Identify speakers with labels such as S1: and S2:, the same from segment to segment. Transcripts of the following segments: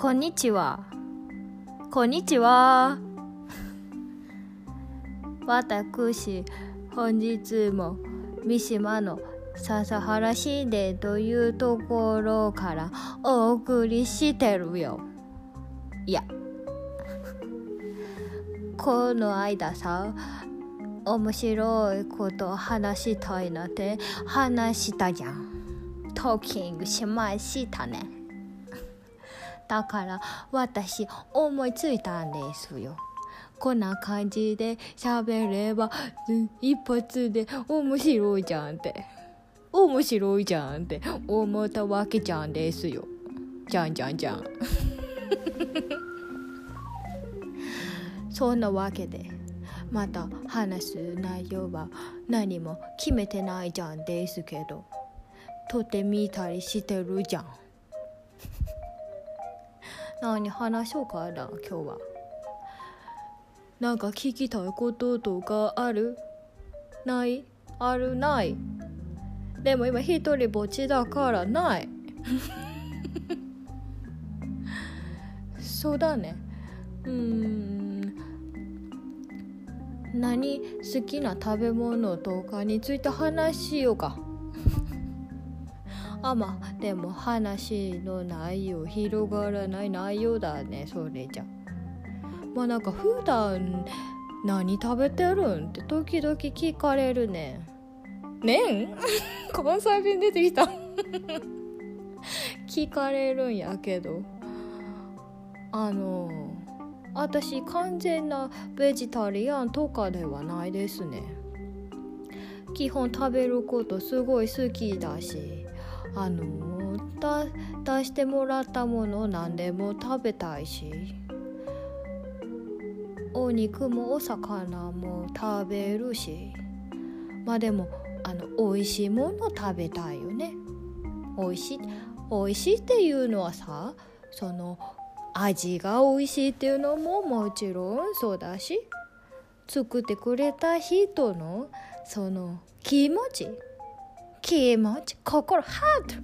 S1: こんにちは。こんにちは。私、本日も三島の笹原市でというところからお送りしてるよ。いや、この間さ、面白いこと話したいなって話したじゃん。トーキングしましたね。だから私思いついたんですよ。こんな感じで喋れば一発で面白いじゃんって面白いじゃんって思ったわけじゃんですよ。じゃんじゃんじゃん。そんなわけでまた話す内容は何も決めてないじゃんですけど撮ってみたりしてるじゃん。何話そうかな今日は。なんか聞きたいこととかある？ない？あるない？でも今一人ぼっちだからない。そうだね。うん。何？好きな食べ物とかについて話しようか。あまあでも話の内容広がらない内容だねそれじゃ。まあなんか普段何食べてるんって時々聞かれるね。ねん？関西弁出てきた。聞かれるんやけど。あの私完全なベジタリアンとかではないですね。基本食べることすごい好きだし。あの出してもらったもの何でも食べたいし。お肉もお魚も食べるし。まあでもあの美味しいもの食べたいよね。美味しい美味しいっていうのはさその味が美味しいっていうのももちろんそうだし。作ってくれた人のその気持ち。気持ち心ハート。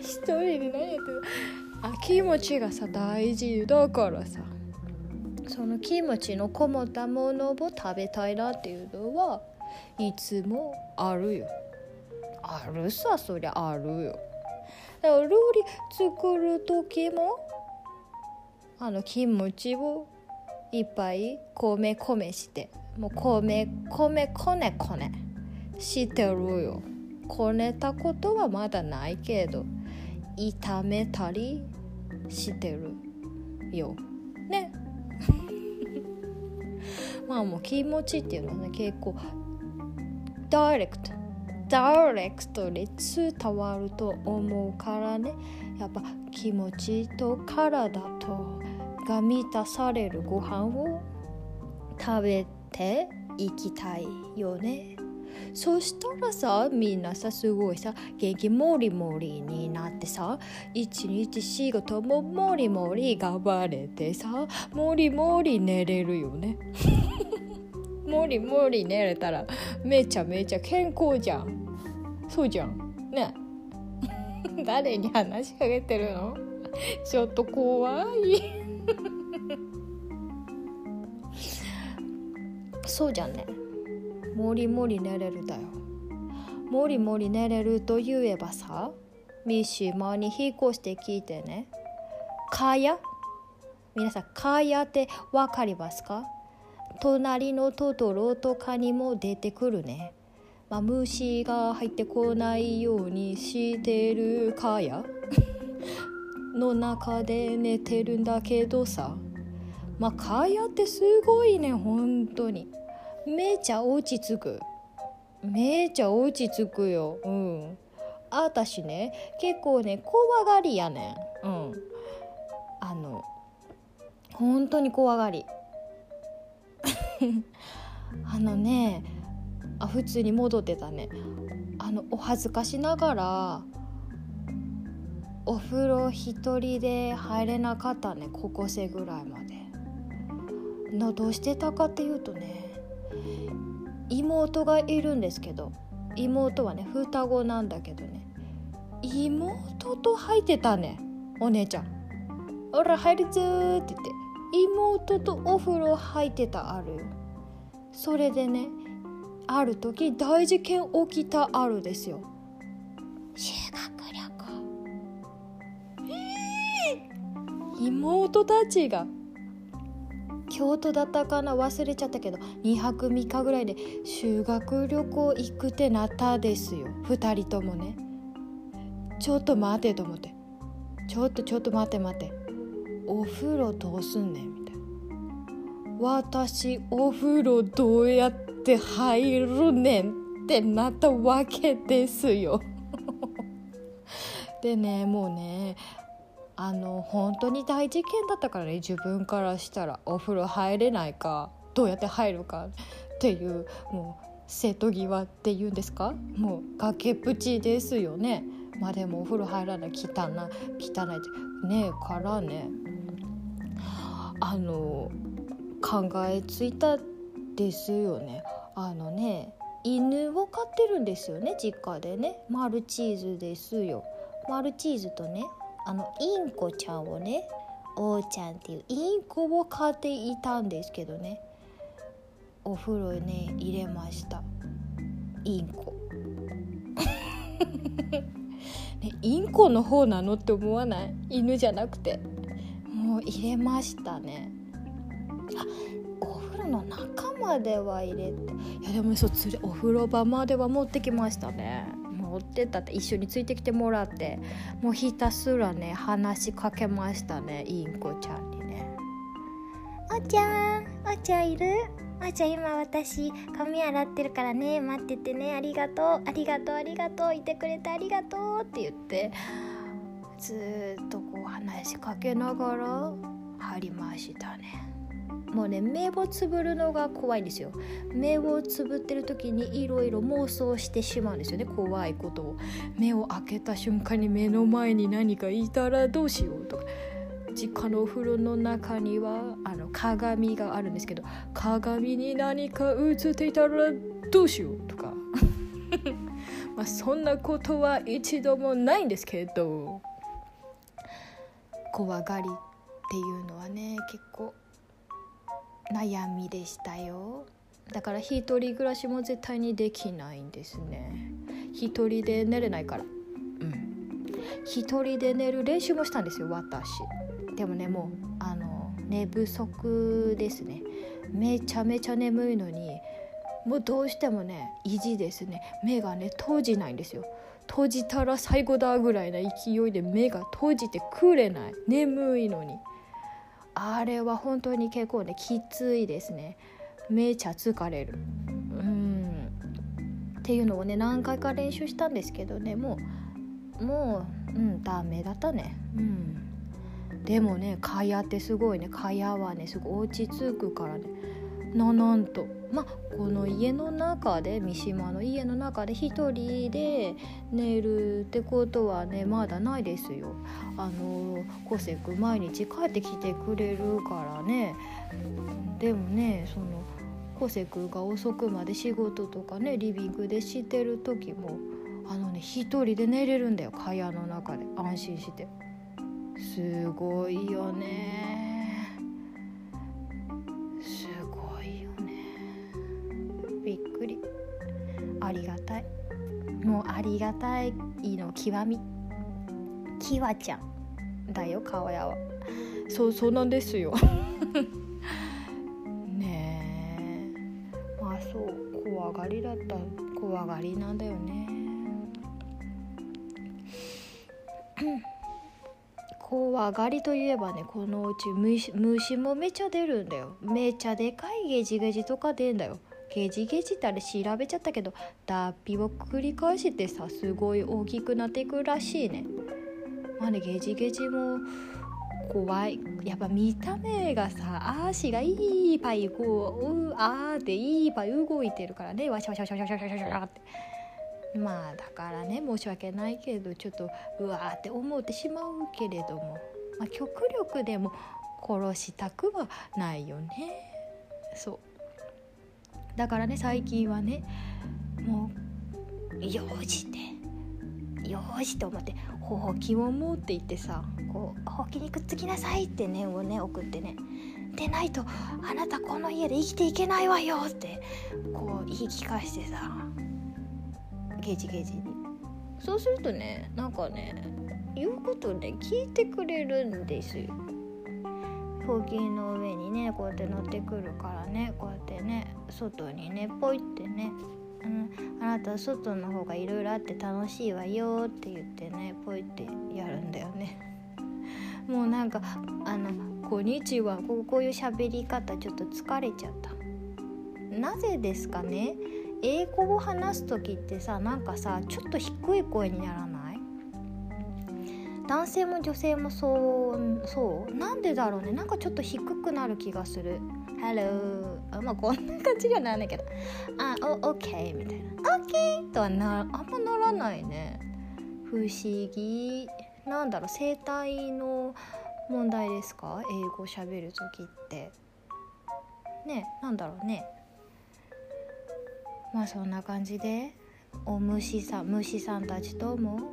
S1: 一人で何やってるあ気持ちがさ大事だからさ。その気持ちのこもったものを食べたいなっていうのはいつもあるよ。あるさそりゃあるよ。だから料理作る時もあの気持ちをいっぱい米米して。もう米米こねこね。してるよ。こねたことはまだないけど炒めたりしてるよ。ね。まあもう気持ちっていうのはね結構ダイレクトダイレクトに伝わると思うからね。やっぱ気持ちと体とが満たされるご飯を食べてていきたいよね。そしたらさみんなさすごいさ元気もりもりになってさ一日仕事ももりもり頑張れてさもりもり寝れるよね。もりもり寝れたらめちゃめちゃ健康じゃん。そうじゃん。ね。誰に話しかけてるの？ちょっと怖い。そうじゃね。もりもり寝れるだよ。もりもり寝れると言えばさ三島に引っ越してきてね。かや皆さんかやって分かりますか？隣のトトロとかにも出てくるね、まあ、虫が入ってこないようにしてるかや の中で寝てるんだけどさ。まあかやってすごいね本当に。めちゃ落ち着く。めちゃ落ち着くよ。うん。あたしね結構ね怖がりやねん。うん。あの本当に怖がり。あのねあ普通に戻ってたね。あのお恥ずかしながらお風呂一人で入れなかったね高校生ぐらいまで。のどうしてたかっていうとね妹がいるんですけど妹はね双子なんだけどね妹と入ってたねお姉ちゃん「おら入るぞ」って言って妹とお風呂入ってたある。それでねある時大事件起きたあるですよ。修学旅行、妹たちが京都だったかな？忘れちゃったけど2泊3日ぐらいで修学旅行行くってなったですよ。2人ともね。ちょっと待てと思って。ちょっとちょっと待て待て。お風呂どうすんねんみたいな。私お風呂どうやって入るねんってなったわけですよ。でねもうねあの本当に大事件だったからね自分からしたらお風呂入れないかどうやって入るかっていうもう瀬戸際っていうんですか？もう崖っぷちですよね。まあでもお風呂入らない汚い汚いって。ねえからね。あの考えついたですよね。あのね犬を飼ってるんですよね実家でね。マルチーズですよ。マルチーズとねあのインコちゃんをねおーちゃんっていうインコを飼っていたんですけどね。お風呂ね入れました。インコ。ね、インコの方なのって思わない？犬じゃなくて。もう入れましたね。あお風呂の中までは入れていやでもそうつれお風呂場までは持ってきましたね。持ってったって一緒についてきてもらってもうひたすらね話しかけましたねインコちゃんにね「おちゃんおちゃんいる？あちゃん今私髪洗ってるからね待っててね。ありがとう。ありがとうありがとう。いてくれてありがとうって言ってずっとこう話しかけながら入りましたね。もうね目をつぶるのが怖いんですよ。目をつぶってる時にいろいろ妄想してしまうんですよね。怖いことを。目を開けた瞬間に目の前に何かいたらどうしようとか。実家のお風呂の中にはあの鏡があるんですけど鏡に何か映っていたらどうしようとか。まあそんなことは一度もないんですけど。怖がりっていうのはね結構悩みでしたよ。だから一人暮らしも絶対にできないんですね。一人で寝れないから。うん。一人で寝る練習もしたんですよ私。でもねもうあの寝不足ですね。めちゃめちゃ眠いのにもうどうしてもね意地ですね。目がね閉じないんですよ。閉じたら最後だぐらいな勢いで目が閉じてくれない。眠いのにあれは本当に結構ねきついですね。めちゃ疲れる。うん。っていうのをね何回か練習したんですけどね。もうもううんダメだったね。うん。でもね蚊帳ってすごいね。蚊帳はねすごい落ち着くからね。ななんと。まあこの家の中で三島の家の中で一人で寝るってことはねまだないですよ。あの昴生君毎日帰ってきてくれるからね。でもねその昴生君が遅くまで仕事とかねリビングでしてる時もあのね一人で寝れるんだよ蚊帳の中で。安心して。すごいよね。もうありがたいの極みキワちゃんだよ川屋は。そうそうなんですよ。ねえ。まあそう怖がりだった怖がりなんだよね。怖がりといえばねこのうち虫虫もめちゃ出るんだよ。めちゃでかいゲジゲジとか出んだよ。ゲジゲジってあれ調べちゃったけど脱皮を繰り返してさすごい大きくなっていくらしいね。まあねゲジゲジも怖い。やっぱ見た目がさ足がいっぱいこううあーっていっぱい動いてるからね。わしゃわしゃわしゃわしゃわしゃって。まあだからね申し訳ないけどちょっとうわーって思ってしまうけれども、まあ、極力でも殺したくはないよね。そう。だからね最近はねもう用事でよしと思って「ほうきを持っていってさこうほうきにくっつきなさい」って念をね送ってね。でないとあなたこの家で生きていけないわよってこう言い聞かしてさゲジゲジに。そうするとねなんかね言うことね聞いてくれるんですよ。ほうきの上にねこうやって乗ってくるからねこうやってね外にねポイってねうん、あなた外の方がいろいろあって楽しいわよって言ってねポイってやるんだよね。もうなんかあの「こんにちは」こうこういう喋り方ちょっと疲れちゃった。なぜですかね？英語を話す時ってさなんかさちょっと低い声にならない？男性も女性もそうそう？なんでだろうね。なんかちょっと低くなる気がする。Hello あまあこんな感じにはなんだけど。あお OK みたいな。OK とはなあんまならないね。不思議。なんだろう。生態の問題ですか？英語しゃべる時って。ねなんだろうね。まあそんな感じで。お虫さん虫さんたちとも。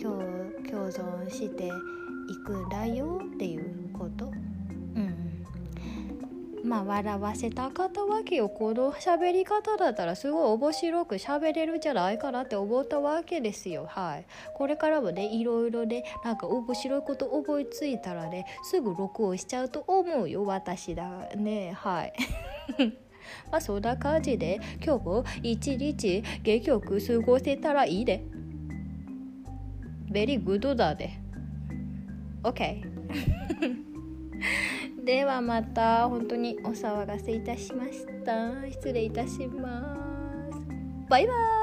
S1: 共共存していくんだよっていうこと。まあ笑わせたかったわけよ。この喋り方だったらすごい面白く喋れるんじゃないかなって思ったわけですよ。はい。これからもねいろいろねなんか面白いこと思いついたらねすぐ録音しちゃうと思うよ。私だね。はい。まあそんな感じで今日も一日元気よく過ごせたらいいねベリーグッドだね OK ではまた本当にお騒がせいたしました。失礼いたします。バイバーイ